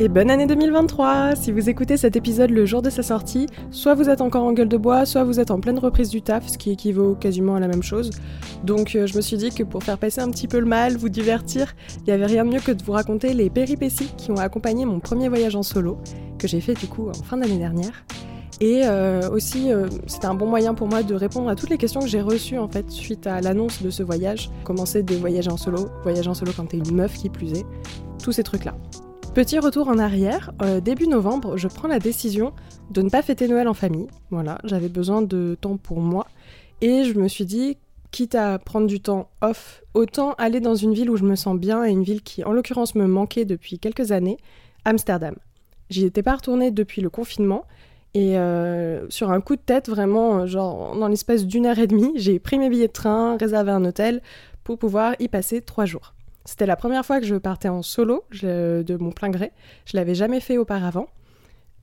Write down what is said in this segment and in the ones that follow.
et bonne année 2023 Si vous écoutez cet épisode le jour de sa sortie, soit vous êtes encore en gueule de bois, soit vous êtes en pleine reprise du taf, ce qui équivaut quasiment à la même chose. Donc euh, je me suis dit que pour faire passer un petit peu le mal, vous divertir, il n'y avait rien de mieux que de vous raconter les péripéties qui ont accompagné mon premier voyage en solo, que j'ai fait du coup en fin d'année dernière. Et euh, aussi, euh, c'était un bon moyen pour moi de répondre à toutes les questions que j'ai reçues en fait suite à l'annonce de ce voyage. Commencer de voyager en solo, voyager en solo quand t'es une meuf qui plus est, tous ces trucs-là. Petit retour en arrière, euh, début novembre, je prends la décision de ne pas fêter Noël en famille. Voilà, j'avais besoin de temps pour moi. Et je me suis dit, quitte à prendre du temps off, autant aller dans une ville où je me sens bien et une ville qui, en l'occurrence, me manquait depuis quelques années, Amsterdam. J'y étais pas retournée depuis le confinement. Et euh, sur un coup de tête, vraiment, genre dans l'espace d'une heure et demie, j'ai pris mes billets de train, réservé un hôtel pour pouvoir y passer trois jours. C'était la première fois que je partais en solo de mon plein gré. Je l'avais jamais fait auparavant.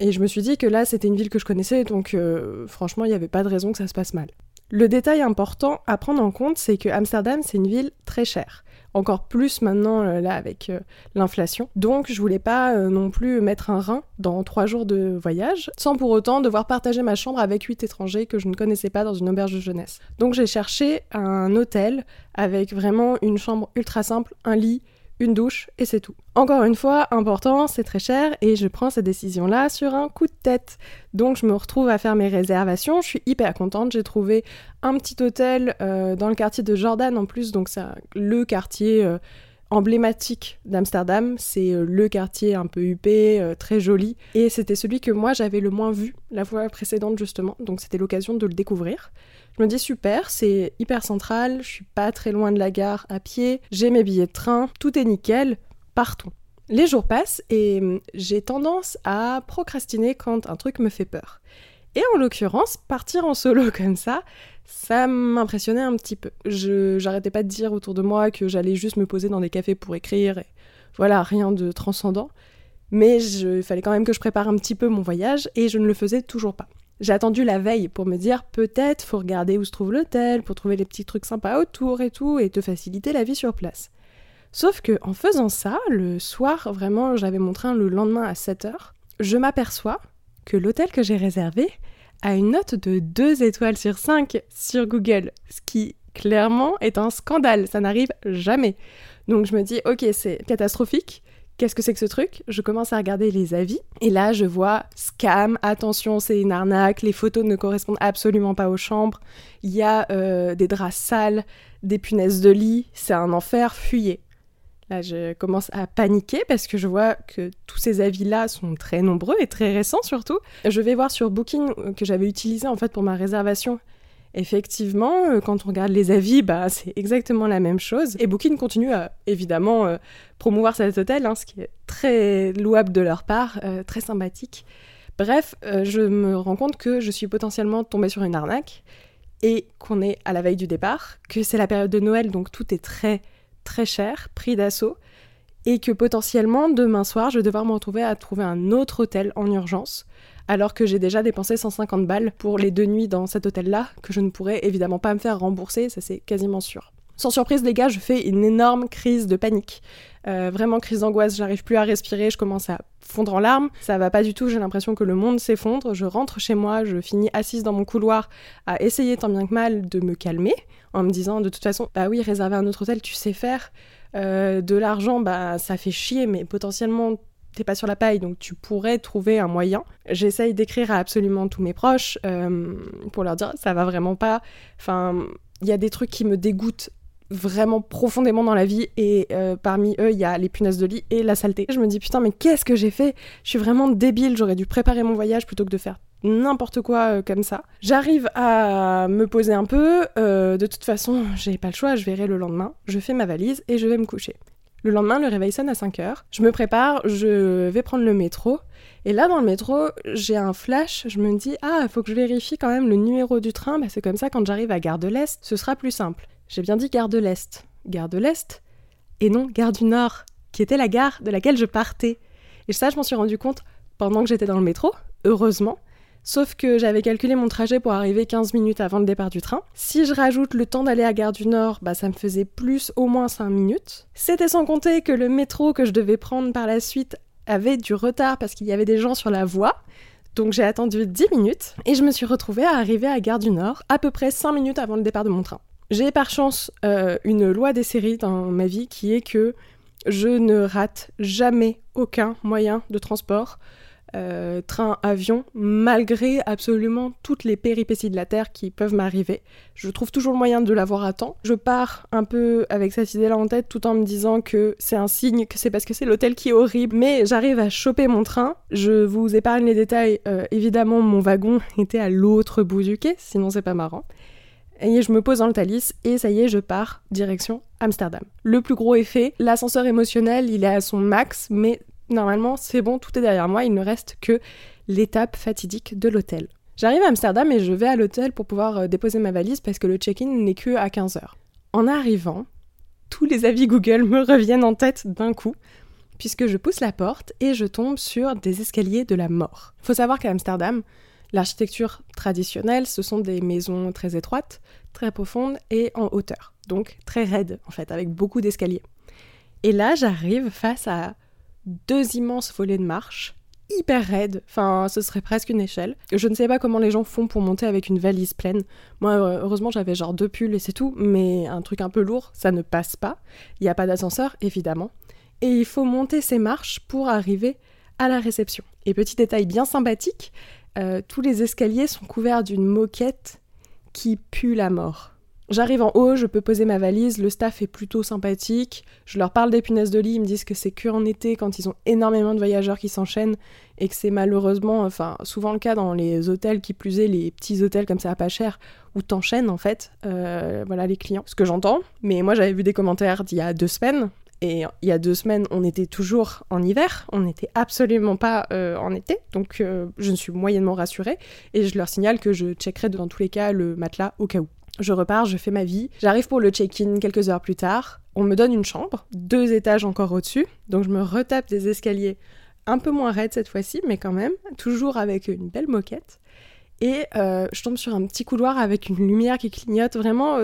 Et je me suis dit que là, c'était une ville que je connaissais, donc euh, franchement, il n'y avait pas de raison que ça se passe mal. Le détail important à prendre en compte, c'est que Amsterdam, c'est une ville très chère encore plus maintenant euh, là avec euh, l'inflation. Donc je voulais pas euh, non plus mettre un rein dans trois jours de voyage, sans pour autant devoir partager ma chambre avec huit étrangers que je ne connaissais pas dans une auberge de jeunesse. Donc j'ai cherché un hôtel avec vraiment une chambre ultra simple, un lit, une douche et c'est tout. Encore une fois, important, c'est très cher et je prends cette décision-là sur un coup de tête. Donc je me retrouve à faire mes réservations, je suis hyper contente, j'ai trouvé un petit hôtel euh, dans le quartier de Jordan en plus, donc c'est le quartier euh, emblématique d'Amsterdam, c'est euh, le quartier un peu huppé, très joli, et c'était celui que moi j'avais le moins vu la fois précédente justement, donc c'était l'occasion de le découvrir. Je me dis super, c'est hyper central, je suis pas très loin de la gare à pied, j'ai mes billets de train, tout est nickel, partons. Les jours passent et hum, j'ai tendance à procrastiner quand un truc me fait peur. Et en l'occurrence, partir en solo comme ça, ça m'impressionnait un petit peu. Je j'arrêtais pas de dire autour de moi que j'allais juste me poser dans des cafés pour écrire et voilà, rien de transcendant. Mais il fallait quand même que je prépare un petit peu mon voyage et je ne le faisais toujours pas. J'ai attendu la veille pour me dire peut-être faut regarder où se trouve l'hôtel pour trouver les petits trucs sympas autour et tout et te faciliter la vie sur place. Sauf que en faisant ça, le soir, vraiment, j'avais mon train le lendemain à 7h, je m'aperçois que l'hôtel que j'ai réservé a une note de 2 étoiles sur 5 sur Google, ce qui clairement est un scandale, ça n'arrive jamais. Donc je me dis OK, c'est catastrophique. Qu'est-ce que c'est que ce truc? Je commence à regarder les avis et là je vois scam, attention c'est une arnaque, les photos ne correspondent absolument pas aux chambres, il y a euh, des draps sales, des punaises de lit, c'est un enfer, fuyez. Je commence à paniquer parce que je vois que tous ces avis-là sont très nombreux et très récents surtout. Je vais voir sur Booking euh, que j'avais utilisé en fait pour ma réservation Effectivement, euh, quand on regarde les avis, bah, c'est exactement la même chose. Et Booking continue à évidemment euh, promouvoir cet hôtel, hein, ce qui est très louable de leur part, très sympathique. Bref, je me rends compte que je suis potentiellement tombée sur une arnaque et qu'on est à la veille du départ, que c'est la période de Noël, donc tout est très très cher, prix d'assaut, et que potentiellement demain soir, je vais devoir me retrouver à trouver un autre hôtel en urgence alors que j'ai déjà dépensé 150 balles pour les deux nuits dans cet hôtel-là, que je ne pourrais évidemment pas me faire rembourser, ça c'est quasiment sûr. Sans surprise, les gars, je fais une énorme crise de panique. Euh, vraiment crise d'angoisse, j'arrive plus à respirer, je commence à fondre en larmes. Ça va pas du tout, j'ai l'impression que le monde s'effondre. Je rentre chez moi, je finis assise dans mon couloir à essayer tant bien que mal de me calmer, en me disant de toute façon, bah oui, réserver un autre hôtel, tu sais faire. Euh, de l'argent, bah ça fait chier, mais potentiellement t'es pas sur la paille, donc tu pourrais trouver un moyen. J'essaye d'écrire à absolument tous mes proches euh, pour leur dire ça va vraiment pas. Enfin, il y a des trucs qui me dégoûtent vraiment profondément dans la vie et euh, parmi eux il y a les punaises de lit et la saleté. Je me dis putain mais qu'est-ce que j'ai fait? Je suis vraiment débile, j'aurais dû préparer mon voyage plutôt que de faire n'importe quoi euh, comme ça. J'arrive à me poser un peu, de toute façon j'ai pas le choix, je verrai le lendemain, je fais ma valise et je vais me coucher. Le lendemain, le réveil sonne à 5 heures. Je me prépare, je vais prendre le métro. Et là, dans le métro, j'ai un flash. Je me dis, ah, faut que je vérifie quand même le numéro du train. Bah, c'est comme ça, quand j'arrive à Gare de l'Est, ce sera plus simple. J'ai bien dit Gare de l'Est. Gare de l'Est Et non, Gare du Nord, qui était la gare de laquelle je partais. Et ça, je m'en suis rendu compte pendant que j'étais dans le métro, heureusement. Sauf que j'avais calculé mon trajet pour arriver 15 minutes avant le départ du train. Si je rajoute le temps d'aller à Gare du Nord, bah ça me faisait plus au moins 5 minutes. C'était sans compter que le métro que je devais prendre par la suite avait du retard parce qu'il y avait des gens sur la voie. Donc j'ai attendu 10 minutes et je me suis retrouvée à arriver à Gare du Nord à peu près 5 minutes avant le départ de mon train. J'ai par chance euh, une loi des séries dans ma vie qui est que je ne rate jamais aucun moyen de transport. Euh, train, avion, malgré absolument toutes les péripéties de la Terre qui peuvent m'arriver. Je trouve toujours le moyen de l'avoir à temps. Je pars un peu avec cette idée-là en tête tout en me disant que c'est un signe, que c'est parce que c'est l'hôtel qui est horrible, mais j'arrive à choper mon train. Je vous épargne les détails. Euh, évidemment, mon wagon était à l'autre bout du quai, sinon c'est pas marrant. Et je me pose dans le Thalys et ça y est, je pars direction Amsterdam. Le plus gros effet, l'ascenseur émotionnel, il est à son max, mais normalement, c'est bon, tout est derrière moi, il ne reste que l'étape fatidique de l'hôtel. J'arrive à Amsterdam et je vais à l'hôtel pour pouvoir euh, déposer ma valise parce que le check-in n'est que à 15h. En arrivant, tous les avis Google me reviennent en tête d'un coup, puisque je pousse la porte et je tombe sur des escaliers de la mort. Faut savoir qu'à Amsterdam, l'architecture traditionnelle, ce sont des maisons très étroites, très profondes et en hauteur, donc très raides en fait, avec beaucoup d'escaliers. Et là, j'arrive face à deux immenses volets de marche, hyper raides, enfin ce serait presque une échelle. Je ne sais pas comment les gens font pour monter avec une valise pleine. Moi heureusement j'avais genre deux pulls et c'est tout, mais un truc un peu lourd, ça ne passe pas. Il n'y a pas d'ascenseur évidemment. Et il faut monter ces marches pour arriver à la réception. Et petit détail bien sympathique, euh, tous les escaliers sont couverts d'une moquette qui pue la mort. J'arrive en haut, je peux poser ma valise, le staff est plutôt sympathique, je leur parle des punaises de lit, ils me disent que c'est que en été quand ils ont énormément de voyageurs qui s'enchaînent et que c'est malheureusement, enfin souvent le cas dans les hôtels qui plus est, les petits hôtels comme ça pas cher où t'enchaînes en fait, euh, voilà les clients. Ce que j'entends, mais moi j'avais vu des commentaires d'il y a deux semaines et il y a deux semaines, on était toujours en hiver, on n'était absolument pas euh, en été, donc euh, je ne suis moyennement rassurée. Et je leur signale que je checkerai dans tous les cas le matelas au cas où. Je repars, je fais ma vie. J'arrive pour le check-in quelques heures plus tard. On me donne une chambre, deux étages encore au-dessus. Donc je me retape des escaliers un peu moins raides cette fois-ci, mais quand même, toujours avec une belle moquette. Et euh, je tombe sur un petit couloir avec une lumière qui clignote, vraiment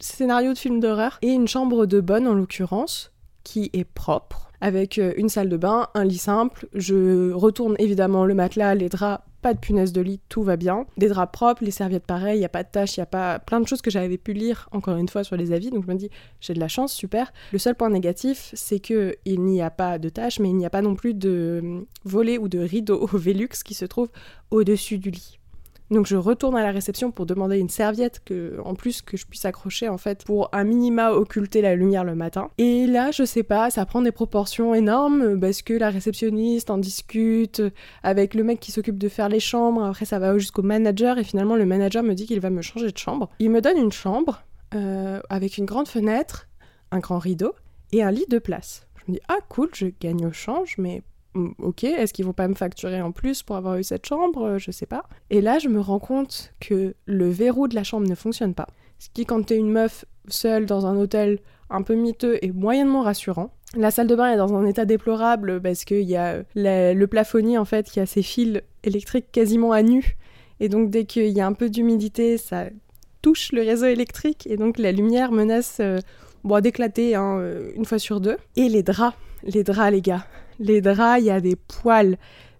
scénario de film d'horreur. Et une chambre de bonne en l'occurrence, qui est propre, avec euh, une salle de bain, un lit simple. Je retourne évidemment le matelas, les draps pas de punaise de lit, tout va bien. Des draps propres, les serviettes pareilles, il n'y a pas de taches, il y a pas plein de choses que j'avais pu lire encore une fois sur les avis, donc je me dis j'ai de la chance, super. Le seul point négatif, c'est que il n'y a pas de taches, mais il n'y a pas non plus de volets ou de rideaux au Velux qui se trouve au-dessus du lit. Donc je retourne à la réception pour demander une serviette que, en plus que je puisse accrocher en fait pour un minima occulter la lumière le matin. Et là, je sais pas, ça prend des proportions énormes parce que la réceptionniste en discute avec le mec qui s'occupe de faire les chambres. Après, ça va jusqu'au manager et finalement le manager me dit qu'il va me changer de chambre. Il me donne une chambre euh, avec une grande fenêtre, un grand rideau et un lit de place. Je me dis ah cool, je gagne au change, mais ok, est-ce qu'ils vont pas me facturer en plus pour avoir eu cette chambre? Euh, Je sais pas. Et là, je me rends compte que le verrou de la chambre ne fonctionne pas. Ce qui, quand t'es une meuf seule dans un hôtel un peu miteux, est moyennement rassurant. La salle de bain est dans un état déplorable parce qu'il y a le plafonnier en fait qui a ses fils électriques quasiment à nu. Et donc dès qu'il y a un peu d'humidité, ça touche le réseau électrique et donc la lumière menace euh, d'éclater hein, euh, une fois sur deux. Et les draps, les draps les gars, les draps, il y a des poils,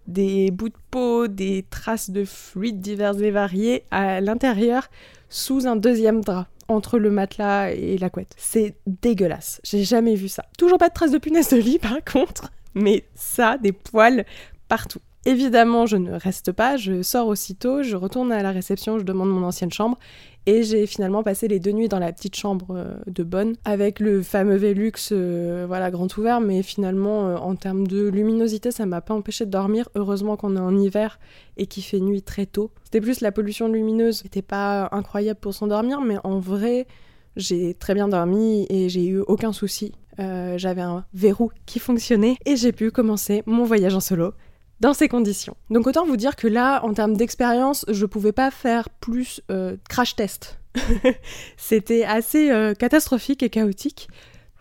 des bouts de peau, des traces de fluides divers et variés à l'intérieur sous un deuxième drap entre le matelas et la couette. C'est dégueulasse. J'ai jamais vu ça. Toujours pas de traces de punaise de lit par contre, mais ça, des poils partout. Évidemment, je ne reste pas, je sors aussitôt, je retourne à la réception, je demande mon ancienne chambre et j'ai finalement passé les deux nuits dans la petite chambre euh, de Bonne avec le fameux Velux, euh, voilà, grand ouvert, mais finalement, euh, en termes de luminosité, ça m'a pas empêché de dormir. Heureusement qu'on est en hiver et qu'il fait nuit très tôt. C'était plus la pollution lumineuse, c'était pas incroyable pour s'endormir, mais en vrai, j'ai très bien dormi et j'ai eu aucun souci. J'avais un verrou qui fonctionnait et j'ai pu commencer mon voyage en solo dans ces conditions. Donc autant vous dire que là, en termes d'expérience, je pouvais pas faire plus euh, crash test. C'était assez euh, catastrophique et chaotique,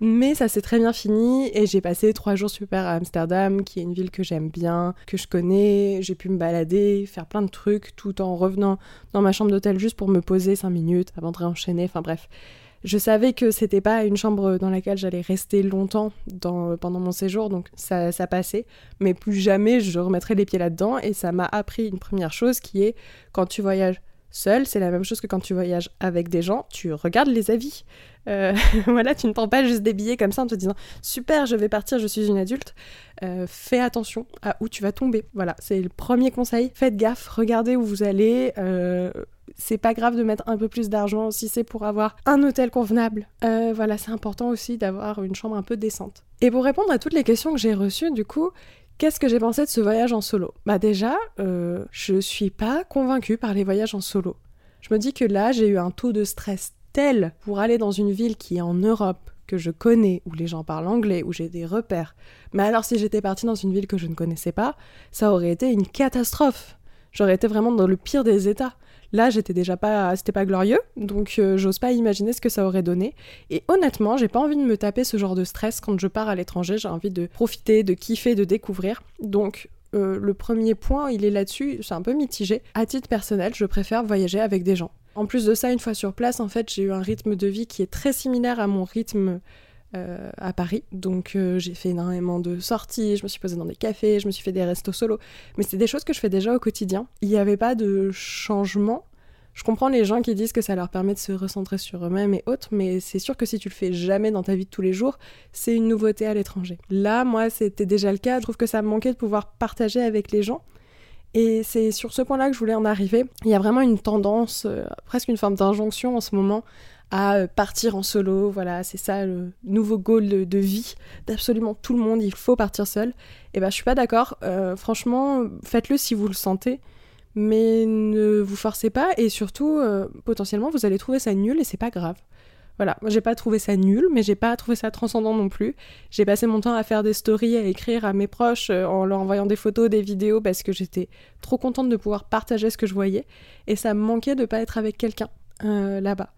mais ça s'est très bien fini et j'ai passé trois jours super à Amsterdam, qui est une ville que j'aime bien, que je connais. J'ai pu me balader, faire plein de trucs, tout en revenant dans ma chambre d'hôtel juste pour me poser cinq minutes avant de réenchaîner. Enfin bref, Je savais que c'était pas une chambre dans laquelle j'allais rester longtemps pendant mon séjour, donc ça, ça passait. Mais plus jamais je remettrai les pieds là-dedans. Et ça m'a appris une première chose qui est quand tu voyages seul, c'est la même chose que quand tu voyages avec des gens, tu regardes les avis. Euh, voilà, tu ne prends pas juste des billets comme ça en te disant super, je vais partir, je suis une adulte. Euh, fais attention à où tu vas tomber. Voilà, c'est le premier conseil. Faites gaffe, regardez où vous allez. Euh, c'est pas grave de mettre un peu plus d'argent si c'est pour avoir un hôtel convenable. voilà, c'est important aussi d'avoir une chambre un peu décente. Et pour répondre à toutes les questions que j'ai reçues, du coup, Qu'est-ce que j'ai pensé de ce voyage en solo? Bah déjà, euh, je suis pas convaincue par les voyages en solo. Je me dis que là, j'ai eu un taux de stress tel pour aller dans une ville qui est en Europe, que je connais, où les gens parlent anglais, où j'ai des repères. Mais alors si j'étais partie dans une ville que je ne connaissais pas, ça aurait été une catastrophe. J'aurais été vraiment dans le pire des états. Là, j'étais déjà pas, c'était pas glorieux, donc euh, j'ose pas imaginer ce que ça aurait donné. Et honnêtement, j'ai pas envie de me taper ce genre de stress quand je pars à l'étranger. J'ai envie de profiter, de kiffer, de découvrir. Donc euh, le premier point, il est là-dessus, c'est un peu mitigé. À titre personnel, je préfère voyager avec des gens. En plus de ça, une fois sur place, en fait, j'ai eu un rythme de vie qui est très similaire à mon rythme euh, à Paris. Donc euh, j'ai fait énormément de sorties, je me suis posée dans des cafés, je me suis fait des restos solo. Mais c'est des choses que je fais déjà au quotidien. Il n'y avait pas de changement. Je comprends les gens qui disent que ça leur permet de se recentrer sur eux-mêmes et autres, mais c'est sûr que si tu le fais jamais dans ta vie de tous les jours, c'est une nouveauté à l'étranger. Là, moi, c'était déjà le cas. Je trouve que ça me manquait de pouvoir partager avec les gens. Et c'est sur ce point-là que je voulais en arriver. Il y a vraiment une tendance, euh, presque une forme d'injonction en ce moment, à euh, partir en solo. Voilà, c'est ça le nouveau goal de, vie d'absolument tout le monde. Il faut partir seul. Et ben, je suis pas d'accord. Euh, franchement, faites-le si vous le sentez. Mais ne vous forcez pas et surtout, euh, potentiellement, vous allez trouver ça nul et c'est pas grave. Voilà, j'ai pas trouvé ça nul, mais j'ai pas trouvé ça transcendant non plus. J'ai passé mon temps à faire des stories, à écrire à mes proches en leur envoyant des photos, des vidéos, parce que j'étais trop contente de pouvoir partager ce que je voyais. Et ça me manquait de pas être avec quelqu'un là-bas.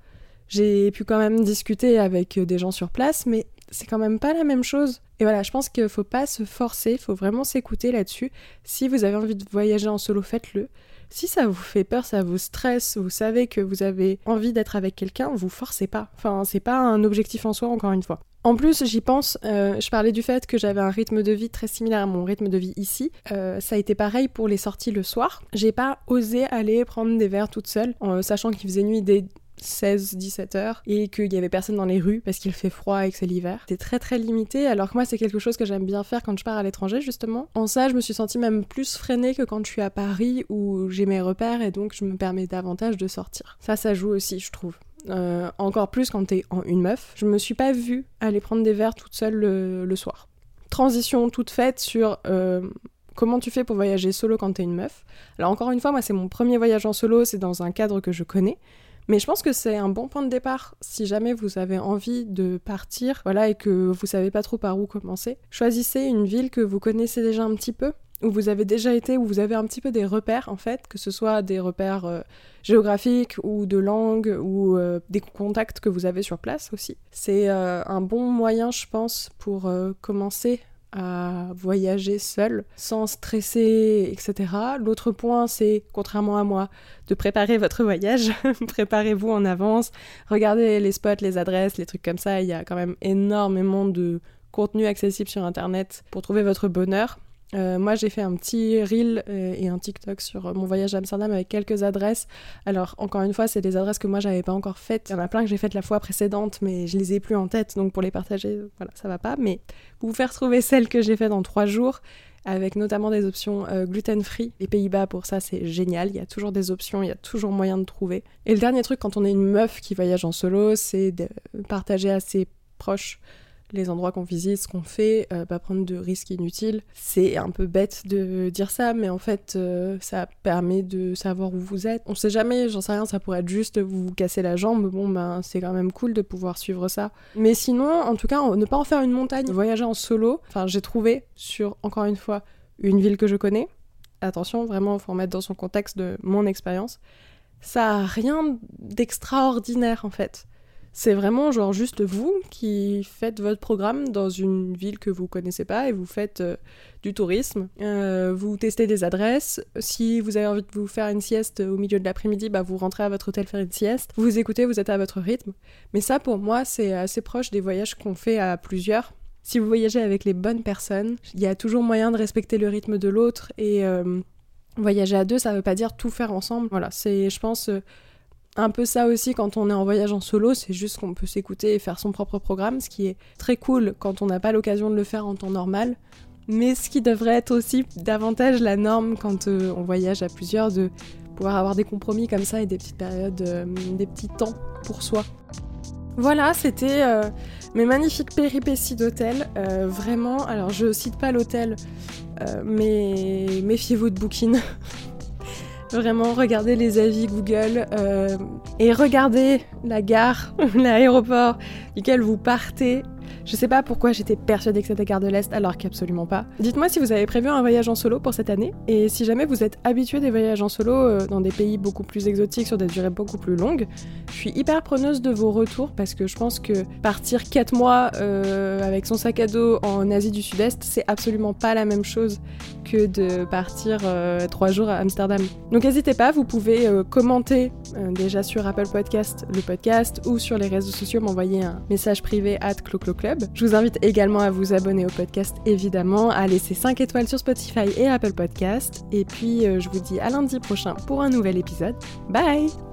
J'ai pu quand même discuter avec euh, des gens sur place, mais c'est quand même pas la même chose. Et voilà, je pense qu'il faut pas se forcer, il faut vraiment s'écouter là-dessus. Si vous avez envie de voyager en solo, faites-le. Si ça vous fait peur, ça vous stresse, vous savez que vous avez envie d'être avec quelqu'un, vous forcez pas. Enfin, c'est pas un objectif en soi, encore une fois. En plus, j'y pense, euh, je parlais du fait que j'avais un rythme de vie très similaire à mon rythme de vie ici. Euh, ça a été pareil pour les sorties le soir. J'ai pas osé aller prendre des verres toute seule, en sachant qu'il faisait nuit dès 16-17 heures et qu'il y avait personne dans les rues parce qu'il fait froid et que c'est l'hiver. C'est très très limité alors que moi c'est quelque chose que j'aime bien faire quand je pars à l'étranger justement. En ça je me suis sentie même plus freinée que quand je suis à Paris où j'ai mes repères et donc je me permets davantage de sortir. Ça ça joue aussi je trouve. Euh, encore plus quand t'es en une meuf. Je me suis pas vue aller prendre des verres toute seule le, soir. Transition toute faite sur euh, comment tu fais pour voyager solo quand t'es une meuf. Alors encore une fois, moi c'est mon premier voyage en solo, c'est dans un cadre que je connais. Mais je pense que c'est un bon point de départ si jamais vous avez envie de partir, voilà, et que vous savez pas trop par où commencer. Choisissez une ville que vous connaissez déjà un petit peu, où vous avez déjà été, où vous avez un petit peu des repères en fait, que ce soit des repères euh, géographiques ou de langue ou euh, des contacts que vous avez sur place aussi. C'est euh, un bon moyen, je pense, pour commencer à voyager seul, sans stresser, etc. L'autre point, c'est, contrairement à moi, de préparer votre voyage. Préparez-vous en avance, regardez les spots, les adresses, les trucs comme ça. Il y a quand même énormément de contenu accessible sur Internet pour trouver votre bonheur. Euh, moi, j'ai fait un petit reel euh, et un TikTok sur mon voyage à Amsterdam avec quelques adresses. Alors, encore une fois, c'est des adresses que moi, j'avais pas encore faites. Il y en a plein que j'ai faites la fois précédente, mais je les ai plus en tête, donc pour les partager, voilà, ça va pas. Mais vous faire trouver celles que j'ai faites en trois jours, avec notamment des options euh, gluten-free. Les Pays-Bas, pour ça, c'est génial. Il y a toujours des options, il y a toujours moyen de trouver. Et le dernier truc, quand on est une meuf qui voyage en solo, c'est de partager à ses proches les endroits qu'on visite, ce qu'on fait, euh, pas prendre de risques inutiles. C'est un peu bête de dire ça, mais en fait, euh, ça permet de savoir où vous êtes. On sait jamais, j'en sais rien, ça pourrait être juste vous casser la jambe. Bon, ben, c'est quand même cool de pouvoir suivre ça. Mais sinon, en tout cas, ne pas en faire une montagne. Voyager en solo, enfin, j'ai trouvé sur, encore une fois, une ville que je connais. Attention, vraiment, il faut remettre dans son contexte de mon expérience. Ça a rien d'extraordinaire, en fait C'est vraiment genre juste vous qui faites votre programme dans une ville que vous connaissez pas et vous faites euh, du tourisme. Euh, vous testez des adresses. Si vous avez envie de vous faire une sieste au milieu de l'après-midi, bah vous rentrez à votre hôtel faire une sieste. Vous écoutez, vous êtes à votre rythme. Mais ça, pour moi, c'est assez proche des voyages qu'on fait à plusieurs. Si vous voyagez avec les bonnes personnes, il y a toujours moyen de respecter le rythme de l'autre et euh, voyager à deux, ça veut pas dire tout faire ensemble. Voilà, c'est, je pense un peu ça aussi quand on est en voyage en solo, c'est juste qu'on peut s'écouter et faire son propre programme, ce qui est très cool quand on n'a pas l'occasion de le faire en temps normal, mais ce qui devrait être aussi davantage la norme quand euh, on voyage à plusieurs, de pouvoir avoir des compromis comme ça et des petites périodes, euh, des petits temps pour soi. Voilà, c'était euh, mes magnifiques péripéties d'hôtel. vraiment, alors je cite pas l'hôtel, mais méfiez-vous de Booking. Vraiment, regardez les avis Google euh, et regardez la gare, l'aéroport duquel vous partez je sais pas pourquoi j'étais persuadée que c'était Gare de l'Est alors qu'absolument pas. Dites-moi si vous avez prévu un voyage en solo pour cette année et si jamais vous êtes habitué des voyages en solo euh, dans des pays beaucoup plus exotiques sur des durées beaucoup plus longues. Je suis hyper preneuse de vos retours parce que je pense que partir 4 mois euh, avec son sac à dos en Asie du Sud-Est, c'est absolument pas la même chose que de partir 3 euh, jours à Amsterdam. Donc n'hésitez pas, vous pouvez commenter déjà sur Apple Podcast le podcast ou sur les réseaux sociaux m'envoyer un message privé at Je vous invite également à vous abonner au podcast, évidemment, à laisser 5 étoiles sur Spotify et Apple Podcast. Et puis, euh, je vous dis à lundi prochain pour un nouvel épisode. Bye